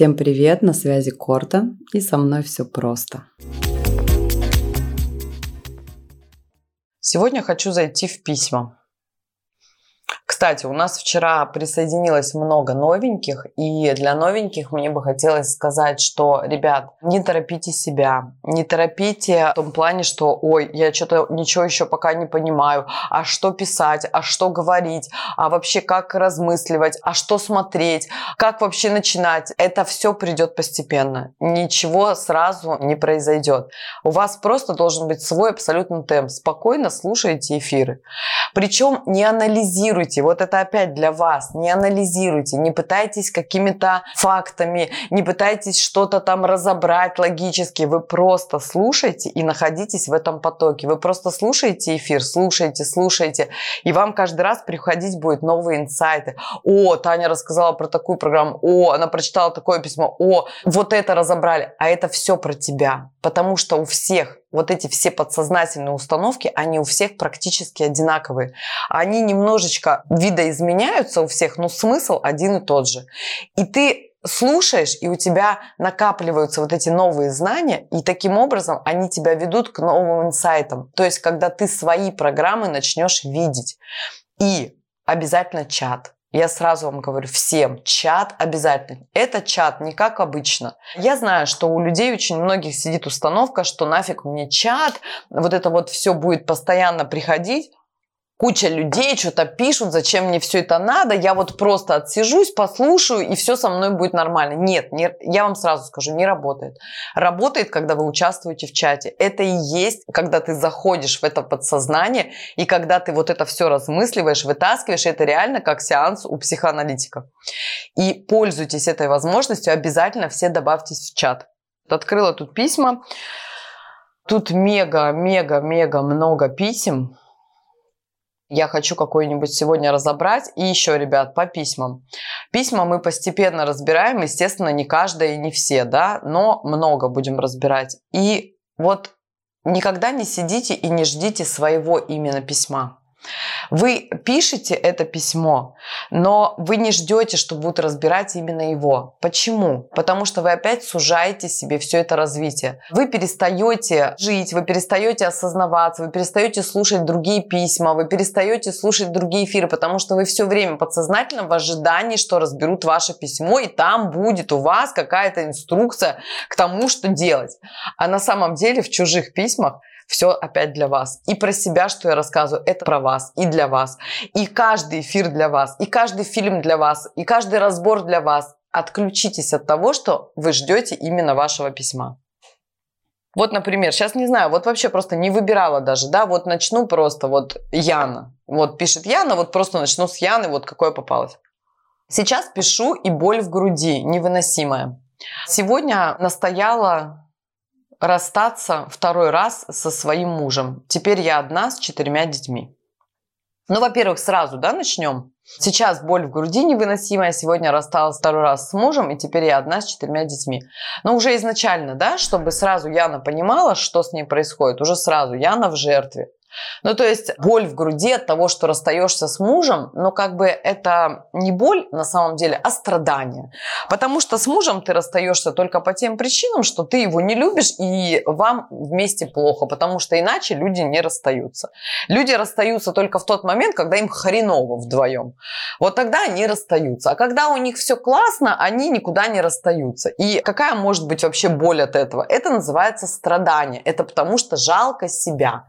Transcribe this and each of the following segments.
Всем привет, на связи Корта, и со мной все просто. Сегодня хочу зайти в письма. Кстати, у нас вчера присоединилось много новеньких, и для новеньких мне бы хотелось сказать, что, ребят, не торопите себя, не торопите в том плане, что, ой, я что-то ничего еще пока не понимаю, а что писать, а что говорить, а вообще как размысливать, а что смотреть, как вообще начинать. Это все придет постепенно. Ничего сразу не произойдет. У вас просто должен быть свой абсолютный темп. Спокойно слушайте эфиры. Причем не анализируйте вот это опять для вас. Не анализируйте, не пытайтесь какими-то фактами, не пытайтесь что-то там разобрать логически. Вы просто слушайте и находитесь в этом потоке. Вы просто слушаете эфир, слушаете, слушаете, и вам каждый раз приходить будет новые инсайты. О, Таня рассказала про такую программу. О, она прочитала такое письмо. О, вот это разобрали. А это все про тебя. Потому что у всех вот эти все подсознательные установки, они у всех практически одинаковые. Они немножечко видоизменяются у всех, но смысл один и тот же. И ты слушаешь, и у тебя накапливаются вот эти новые знания, и таким образом они тебя ведут к новым инсайтам. То есть, когда ты свои программы начнешь видеть. И обязательно чат. Я сразу вам говорю всем, чат обязательно. Это чат, не как обычно. Я знаю, что у людей очень многих сидит установка, что нафиг мне чат, вот это вот все будет постоянно приходить куча людей что-то пишут, зачем мне все это надо, я вот просто отсижусь, послушаю, и все со мной будет нормально. Нет, не, я вам сразу скажу, не работает. Работает, когда вы участвуете в чате. Это и есть, когда ты заходишь в это подсознание, и когда ты вот это все размысливаешь, вытаскиваешь, это реально как сеанс у психоаналитика. И пользуйтесь этой возможностью, обязательно все добавьтесь в чат. Открыла тут письма. Тут мега-мега-мега много писем я хочу какой-нибудь сегодня разобрать. И еще, ребят, по письмам. Письма мы постепенно разбираем, естественно, не каждое и не все, да, но много будем разбирать. И вот никогда не сидите и не ждите своего именно письма. Вы пишете это письмо, но вы не ждете, что будут разбирать именно его. Почему? Потому что вы опять сужаете себе все это развитие. Вы перестаете жить, вы перестаете осознаваться, вы перестаете слушать другие письма, вы перестаете слушать другие эфиры, потому что вы все время подсознательно в ожидании, что разберут ваше письмо, и там будет у вас какая-то инструкция к тому, что делать. А на самом деле в чужих письмах все опять для вас. И про себя, что я рассказываю, это про вас и для вас. И каждый эфир для вас, и каждый фильм для вас, и каждый разбор для вас. Отключитесь от того, что вы ждете именно вашего письма. Вот, например, сейчас не знаю, вот вообще просто не выбирала даже, да, вот начну просто, вот Яна, вот пишет Яна, вот просто начну с Яны, вот какое попалось. Сейчас пишу, и боль в груди невыносимая. Сегодня настояла расстаться второй раз со своим мужем. Теперь я одна с четырьмя детьми. Ну, во-первых, сразу, да, начнем. Сейчас боль в груди невыносимая, сегодня рассталась второй раз с мужем, и теперь я одна с четырьмя детьми. Но уже изначально, да, чтобы сразу Яна понимала, что с ней происходит, уже сразу Яна в жертве. Ну, то есть боль в груди от того, что расстаешься с мужем, но как бы это не боль на самом деле, а страдание. Потому что с мужем ты расстаешься только по тем причинам, что ты его не любишь и вам вместе плохо, потому что иначе люди не расстаются. Люди расстаются только в тот момент, когда им хреново вдвоем. Вот тогда они расстаются. А когда у них все классно, они никуда не расстаются. И какая может быть вообще боль от этого? Это называется страдание. Это потому что жалко себя.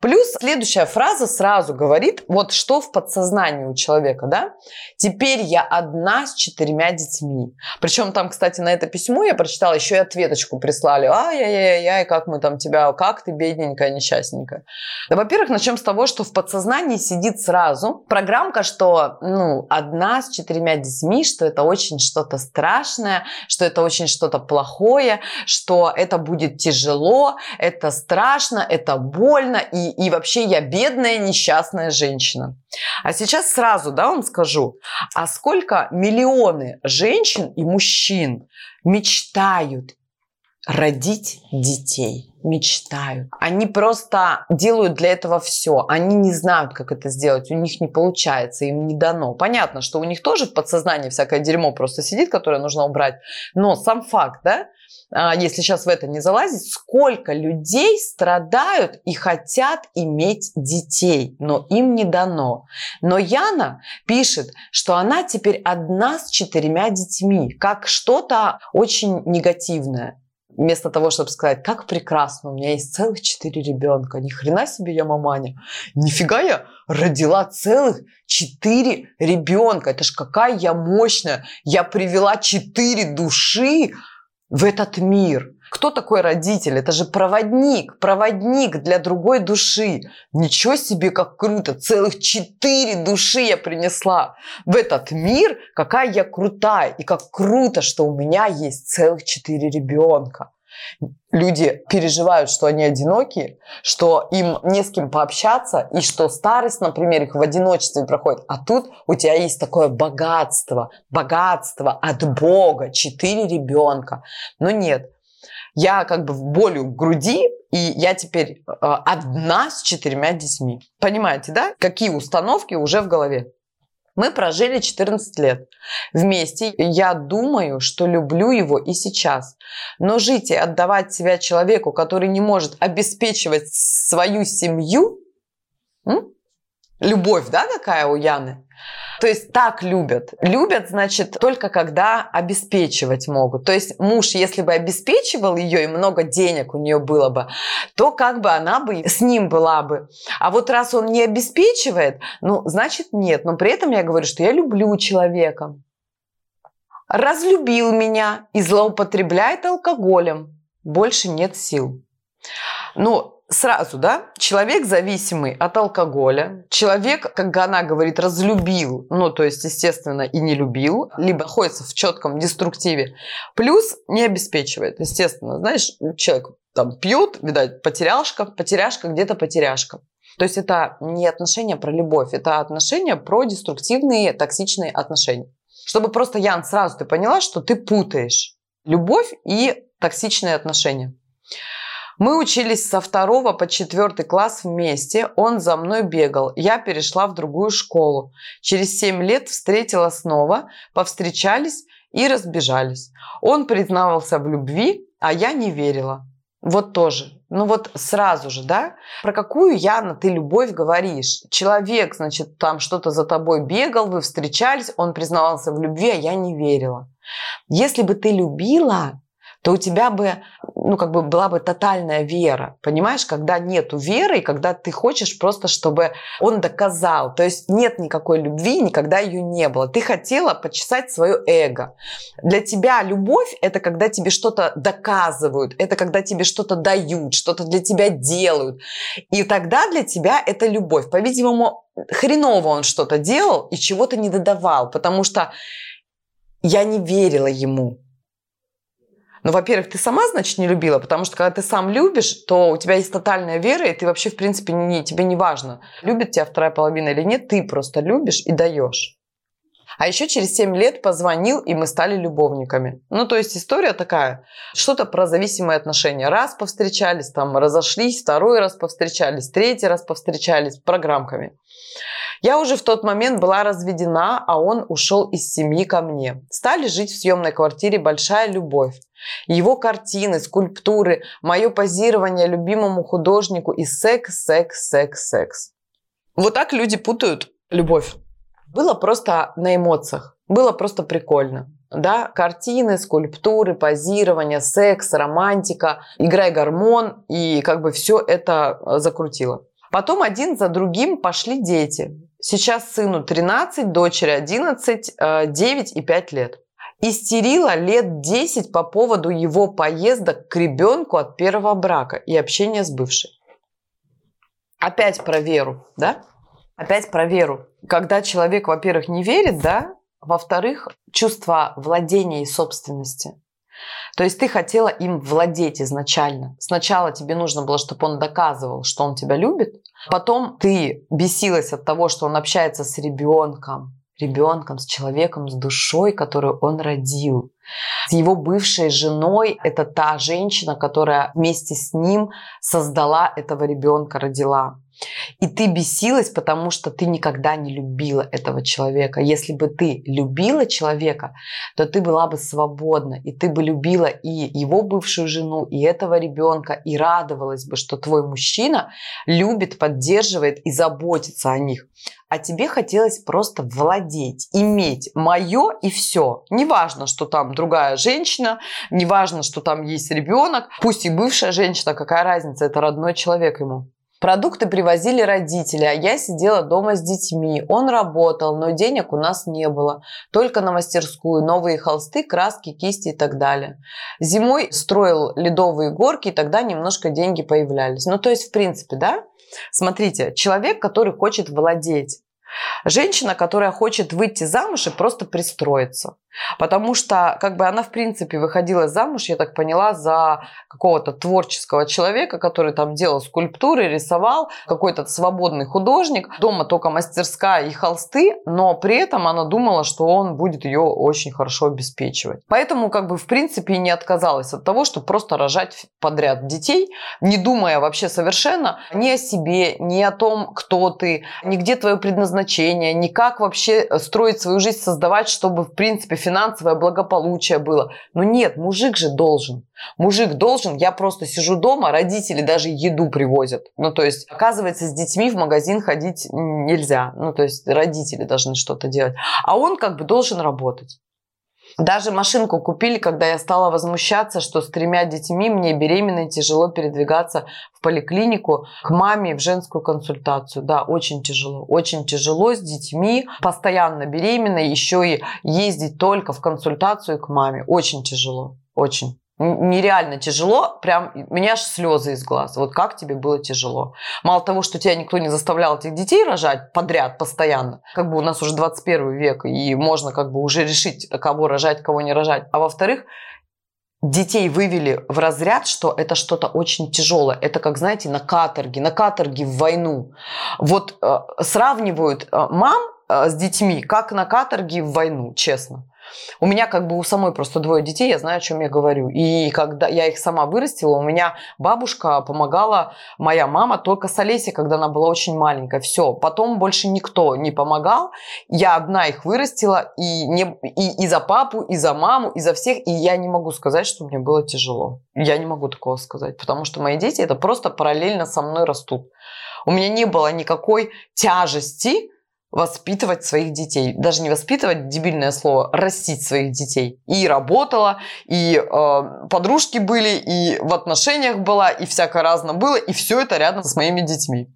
Плюс Плюс следующая фраза сразу говорит, вот что в подсознании у человека, да? Теперь я одна с четырьмя детьми. Причем там, кстати, на это письмо я прочитала, еще и ответочку прислали. Ай-яй-яй-яй, как мы там тебя, как ты бедненькая, несчастненькая. Да, во-первых, начнем с того, что в подсознании сидит сразу программка, что, ну, одна с четырьмя детьми, что это очень что-то страшное, что это очень что-то плохое, что это будет тяжело, это страшно, это больно, и, и вообще я бедная несчастная женщина. А сейчас сразу, да, вам скажу, а сколько миллионы женщин и мужчин мечтают родить детей, мечтают. Они просто делают для этого все. Они не знают, как это сделать. У них не получается, им не дано. Понятно, что у них тоже в подсознании всякое дерьмо просто сидит, которое нужно убрать. Но сам факт, да, а, если сейчас в это не залазить, сколько людей страдают и хотят иметь детей, но им не дано. Но Яна пишет, что она теперь одна с четырьмя детьми, как что-то очень негативное вместо того, чтобы сказать, как прекрасно, у меня есть целых четыре ребенка, ни хрена себе я маманя, нифига я родила целых четыре ребенка, это ж какая я мощная, я привела четыре души в этот мир. Кто такой родитель? Это же проводник, проводник для другой души. Ничего себе, как круто! Целых четыре души я принесла в этот мир. Какая я крутая! И как круто, что у меня есть целых четыре ребенка. Люди переживают, что они одинокие, что им не с кем пообщаться, и что старость, например, их в одиночестве проходит. А тут у тебя есть такое богатство, богатство от Бога, четыре ребенка. Но нет, я как бы в болью в груди, и я теперь э, одна с четырьмя детьми. Понимаете, да? Какие установки уже в голове? Мы прожили 14 лет вместе. Я думаю, что люблю его и сейчас. Но жить и отдавать себя человеку, который не может обеспечивать свою семью, м? любовь, да, какая у Яны? То есть так любят. Любят, значит, только когда обеспечивать могут. То есть муж, если бы обеспечивал ее и много денег у нее было бы, то как бы она бы с ним была бы. А вот раз он не обеспечивает, ну, значит нет. Но при этом я говорю, что я люблю человека. Разлюбил меня и злоупотребляет алкоголем. Больше нет сил. Ну, сразу, да, человек зависимый от алкоголя, человек, как она говорит, разлюбил, ну, то есть, естественно, и не любил, либо находится в четком деструктиве, плюс не обеспечивает, естественно, знаешь, человек там пьет, видать, потеряшка, потеряшка, где-то потеряшка. То есть это не отношения про любовь, это отношения про деструктивные, токсичные отношения. Чтобы просто, Ян, сразу ты поняла, что ты путаешь любовь и токсичные отношения. Мы учились со второго по четвертый класс вместе. Он за мной бегал. Я перешла в другую школу. Через семь лет встретила снова, повстречались и разбежались. Он признавался в любви, а я не верила. Вот тоже. Ну вот сразу же, да? Про какую, Яна, ты любовь говоришь? Человек, значит, там что-то за тобой бегал, вы встречались, он признавался в любви, а я не верила. Если бы ты любила, то у тебя бы, ну, как бы была бы тотальная вера, понимаешь, когда нету веры, и когда ты хочешь просто, чтобы он доказал. То есть нет никакой любви, никогда ее не было. Ты хотела почесать свое эго. Для тебя любовь – это когда тебе что-то доказывают, это когда тебе что-то дают, что-то для тебя делают. И тогда для тебя это любовь. По-видимому, хреново он что-то делал и чего-то не додавал, потому что я не верила ему. Ну, во-первых, ты сама, значит, не любила, потому что когда ты сам любишь, то у тебя есть тотальная вера, и ты вообще, в принципе, не, тебе не важно, любит тебя вторая половина или нет, ты просто любишь и даешь. А еще через 7 лет позвонил, и мы стали любовниками. Ну, то есть история такая, что-то про зависимые отношения. Раз повстречались, там разошлись, второй раз повстречались, третий раз повстречались программками. Я уже в тот момент была разведена, а он ушел из семьи ко мне. Стали жить в съемной квартире «Большая любовь». Его картины, скульптуры, мое позирование любимому художнику и секс, секс, секс, секс. Вот так люди путают любовь. Было просто на эмоциях, было просто прикольно. Да, картины, скульптуры, позирование, секс, романтика, играй гормон, и как бы все это закрутило. Потом один за другим пошли дети. Сейчас сыну 13, дочери 11, 9 и 5 лет. Истерила лет 10 по поводу его поездок к ребенку от первого брака и общения с бывшей. Опять про веру, да? Опять про веру. Когда человек, во-первых, не верит, да, во-вторых, чувство владения и собственности. То есть ты хотела им владеть изначально. Сначала тебе нужно было, чтобы он доказывал, что он тебя любит. Потом ты бесилась от того, что он общается с ребенком. Ребенком, с человеком, с душой, которую он родил. С его бывшей женой это та женщина, которая вместе с ним создала этого ребенка, родила. И ты бесилась, потому что ты никогда не любила этого человека. Если бы ты любила человека, то ты была бы свободна, и ты бы любила и его бывшую жену, и этого ребенка, и радовалась бы, что твой мужчина любит, поддерживает и заботится о них. А тебе хотелось просто владеть, иметь мое и все. Неважно, что там другая женщина, неважно, что там есть ребенок, пусть и бывшая женщина, какая разница, это родной человек ему. Продукты привозили родители, а я сидела дома с детьми. Он работал, но денег у нас не было. Только на мастерскую, новые холсты, краски, кисти и так далее. Зимой строил ледовые горки, и тогда немножко деньги появлялись. Ну, то есть, в принципе, да? Смотрите, человек, который хочет владеть. Женщина, которая хочет выйти замуж и просто пристроиться. Потому что как бы она, в принципе, выходила замуж, я так поняла, за какого-то творческого человека, который там делал скульптуры, рисовал, какой-то свободный художник. Дома только мастерская и холсты, но при этом она думала, что он будет ее очень хорошо обеспечивать. Поэтому, как бы, в принципе, не отказалась от того, чтобы просто рожать подряд детей, не думая вообще совершенно ни о себе, ни о том, кто ты, ни где твое предназначение, ни как вообще строить свою жизнь, создавать, чтобы, в принципе, финансовое благополучие было. Но нет, мужик же должен. Мужик должен, я просто сижу дома, родители даже еду привозят. Ну, то есть, оказывается, с детьми в магазин ходить нельзя. Ну, то есть, родители должны что-то делать. А он как бы должен работать. Даже машинку купили, когда я стала возмущаться, что с тремя детьми мне беременной тяжело передвигаться в поликлинику к маме в женскую консультацию. Да, очень тяжело. Очень тяжело с детьми, постоянно беременной, еще и ездить только в консультацию к маме. Очень тяжело. Очень нереально тяжело, прям у меня аж слезы из глаз. Вот как тебе было тяжело? Мало того, что тебя никто не заставлял этих детей рожать подряд, постоянно, как бы у нас уже 21 век, и можно как бы уже решить, кого рожать, кого не рожать. А во-вторых, детей вывели в разряд, что это что-то очень тяжелое. Это, как знаете, на каторге, на каторге в войну. Вот э, сравнивают э, мам э, с детьми, как на каторге в войну, честно. У меня как бы у самой просто двое детей, я знаю, о чем я говорю. И когда я их сама вырастила, у меня бабушка помогала, моя мама только с Олесей, когда она была очень маленькая. Все, потом больше никто не помогал. Я одна их вырастила, и, не, и, и за папу, и за маму, и за всех. И я не могу сказать, что мне было тяжело. Я не могу такого сказать, потому что мои дети это просто параллельно со мной растут. У меня не было никакой тяжести, воспитывать своих детей. Даже не воспитывать, дебильное слово, растить своих детей. И работала, и э, подружки были, и в отношениях была, и всякое разное было, и все это рядом с моими детьми.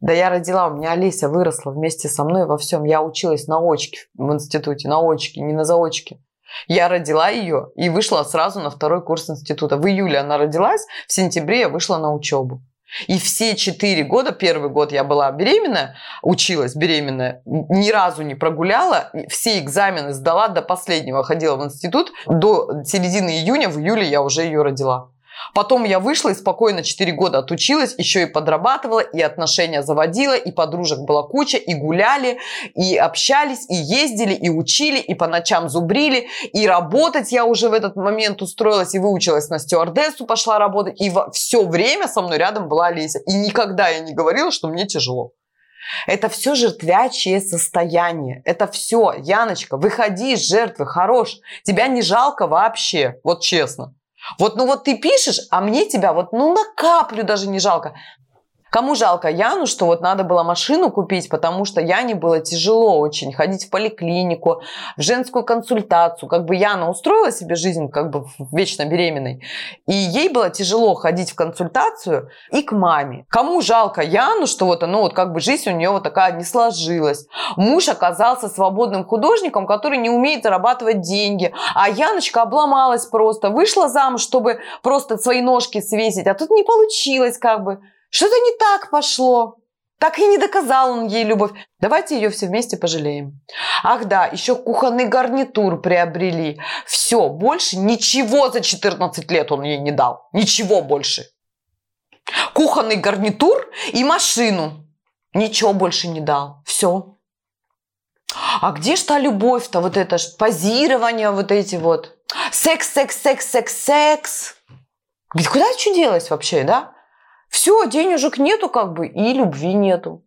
Да я родила, у меня Олеся выросла вместе со мной во всем. Я училась на очке в институте, на очке, не на заочке. Я родила ее и вышла сразу на второй курс института. В июле она родилась, в сентябре я вышла на учебу. И все четыре года, первый год я была беременная, училась беременная, ни разу не прогуляла, все экзамены сдала до последнего, ходила в институт, до середины июня, в июле я уже ее родила. Потом я вышла и спокойно 4 года отучилась, еще и подрабатывала, и отношения заводила, и подружек была куча, и гуляли, и общались, и ездили, и учили, и по ночам зубрили, и работать я уже в этот момент устроилась, и выучилась на стюардессу, пошла работать, и все время со мной рядом была Олеся. И никогда я не говорила, что мне тяжело. Это все жертвячее состояние. Это все, Яночка, выходи из жертвы, хорош. Тебя не жалко вообще, вот честно. Вот, ну вот ты пишешь, а мне тебя вот, ну на каплю даже не жалко. Кому жалко Яну, что вот надо было машину купить, потому что Яне было тяжело очень ходить в поликлинику, в женскую консультацию. Как бы Яна устроила себе жизнь как бы вечно беременной, и ей было тяжело ходить в консультацию и к маме. Кому жалко Яну, что вот, ну, вот как бы жизнь у нее вот такая не сложилась. Муж оказался свободным художником, который не умеет зарабатывать деньги, а Яночка обломалась просто, вышла замуж, чтобы просто свои ножки свесить, а тут не получилось как бы. Что-то не так пошло. Так и не доказал он ей любовь. Давайте ее все вместе пожалеем. Ах да, еще кухонный гарнитур приобрели. Все, больше ничего за 14 лет он ей не дал. Ничего больше. Кухонный гарнитур и машину. Ничего больше не дал. Все. А где ж та любовь-то, вот это ж позирование, вот эти вот. Секс, секс, секс, секс, секс. Куда что делать вообще, да? Все, денежек нету как бы, и любви нету.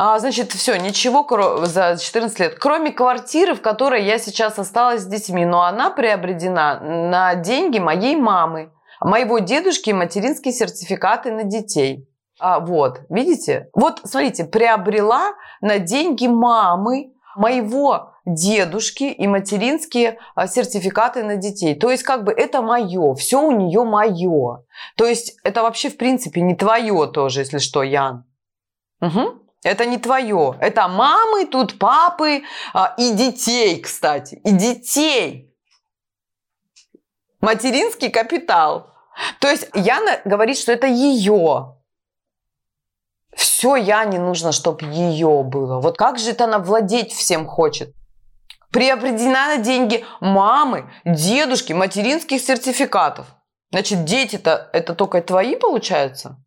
А, значит, все, ничего за 14 лет. Кроме квартиры, в которой я сейчас осталась с детьми. Но она приобретена на деньги моей мамы, моего дедушки и материнские сертификаты на детей. А, вот, видите? Вот, смотрите, приобрела на деньги мамы моего дедушки и материнские а, сертификаты на детей. То есть, как бы это мое, все у нее мое. То есть, это вообще, в принципе, не твое тоже, если что, Ян. Угу. Это не твое. Это мамы, тут папы а, и детей, кстати. И детей. Материнский капитал. То есть Яна говорит, что это ее. Все Яне нужно, чтобы ее было. Вот как же это она владеть всем хочет? Приобретена на деньги мамы, дедушки, материнских сертификатов. Значит, дети-то это только твои, получается?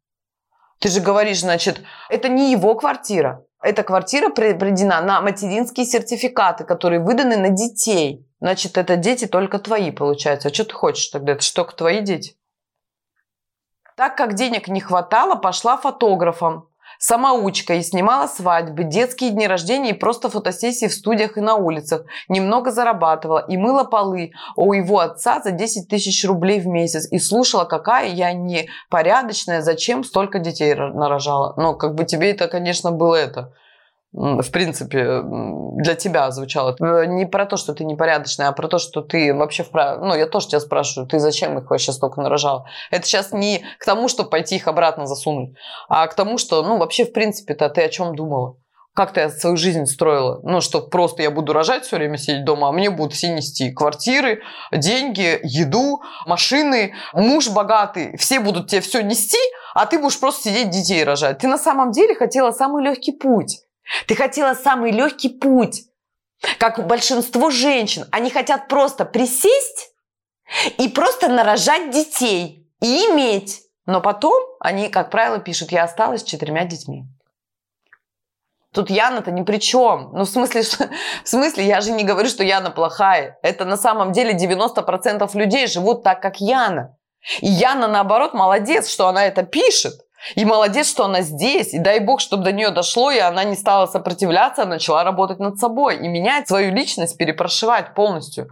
Ты же говоришь, значит, это не его квартира. Эта квартира приобретена на материнские сертификаты, которые выданы на детей. Значит, это дети только твои, получается. А что ты хочешь тогда? Это что, только твои дети? Так как денег не хватало, пошла фотографом самоучка и снимала свадьбы, детские дни рождения и просто фотосессии в студиях и на улицах. Немного зарабатывала и мыла полы у его отца за 10 тысяч рублей в месяц. И слушала, какая я непорядочная, зачем столько детей нарожала. Ну, как бы тебе это, конечно, было это в принципе, для тебя звучало. Э, не про то, что ты непорядочная, а про то, что ты вообще вправе... Ну, я тоже тебя спрашиваю, ты зачем их вообще столько нарожал? Это сейчас не к тому, чтобы пойти их обратно засунуть, а к тому, что, ну, вообще, в принципе-то ты о чем думала? Как ты свою жизнь строила? Ну, что просто я буду рожать все время, сидеть дома, а мне будут все нести квартиры, деньги, еду, машины, муж богатый. Все будут тебе все нести, а ты будешь просто сидеть детей рожать. Ты на самом деле хотела самый легкий путь. Ты хотела самый легкий путь. Как большинство женщин, они хотят просто присесть и просто нарожать детей и иметь. Но потом они, как правило, пишут, я осталась с четырьмя детьми. Тут Яна-то ни при чем. Ну, в смысле, в смысле, я же не говорю, что Яна плохая. Это на самом деле 90% людей живут так, как Яна. И Яна, наоборот, молодец, что она это пишет. И молодец, что она здесь. И дай бог, чтобы до нее дошло, и она не стала сопротивляться, а начала работать над собой. И менять свою личность, перепрошивать полностью.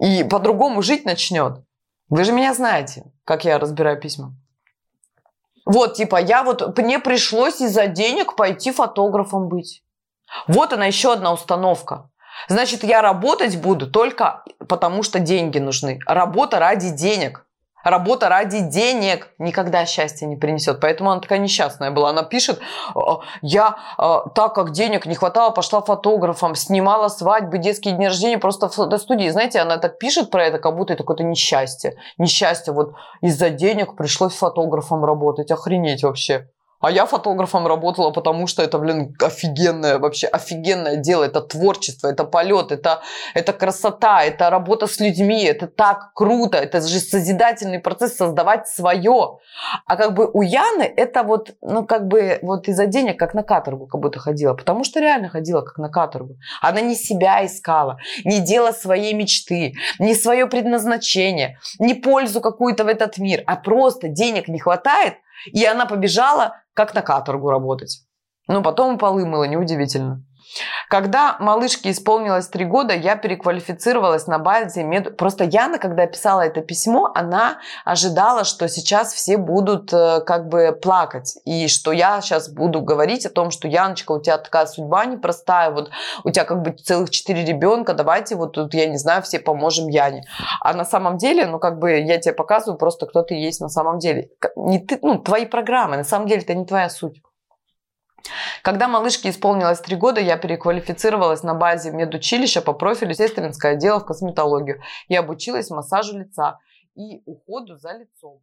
И по-другому жить начнет. Вы же меня знаете, как я разбираю письма. Вот, типа, я вот, мне пришлось из-за денег пойти фотографом быть. Вот она еще одна установка. Значит, я работать буду только потому, что деньги нужны. Работа ради денег. Работа ради денег никогда счастья не принесет. Поэтому она такая несчастная была. Она пишет, «А, я, а, так как денег не хватало, пошла фотографом, снимала свадьбы, детские дни рождения просто в фотостудии. Знаете, она так пишет про это, как будто это какое-то несчастье. Несчастье. Вот из-за денег пришлось фотографом работать. Охренеть вообще. А я фотографом работала, потому что это, блин, офигенное, вообще офигенное дело. Это творчество, это полет, это, это красота, это работа с людьми, это так круто. Это же созидательный процесс создавать свое. А как бы у Яны это вот, ну как бы вот из-за денег как на каторгу как будто ходила. Потому что реально ходила как на каторгу. Она не себя искала, не дело своей мечты, не свое предназначение, не пользу какую-то в этот мир, а просто денег не хватает, и она побежала как на каторгу работать. Ну, потом полы мыла, неудивительно. Когда малышке исполнилось три года, я переквалифицировалась на базе мед... Просто Яна, когда писала это письмо, она ожидала, что сейчас все будут э, как бы плакать. И что я сейчас буду говорить о том, что Яночка, у тебя такая судьба непростая, вот у тебя как бы целых четыре ребенка, давайте вот тут, я не знаю, все поможем Яне. А на самом деле, ну как бы я тебе показываю просто, кто ты есть на самом деле. Не ты, ну, твои программы, на самом деле это не твоя суть. Когда малышке исполнилось 3 года, я переквалифицировалась на базе медучилища по профилю сестринское отдела в косметологию и обучилась массажу лица и уходу за лицом.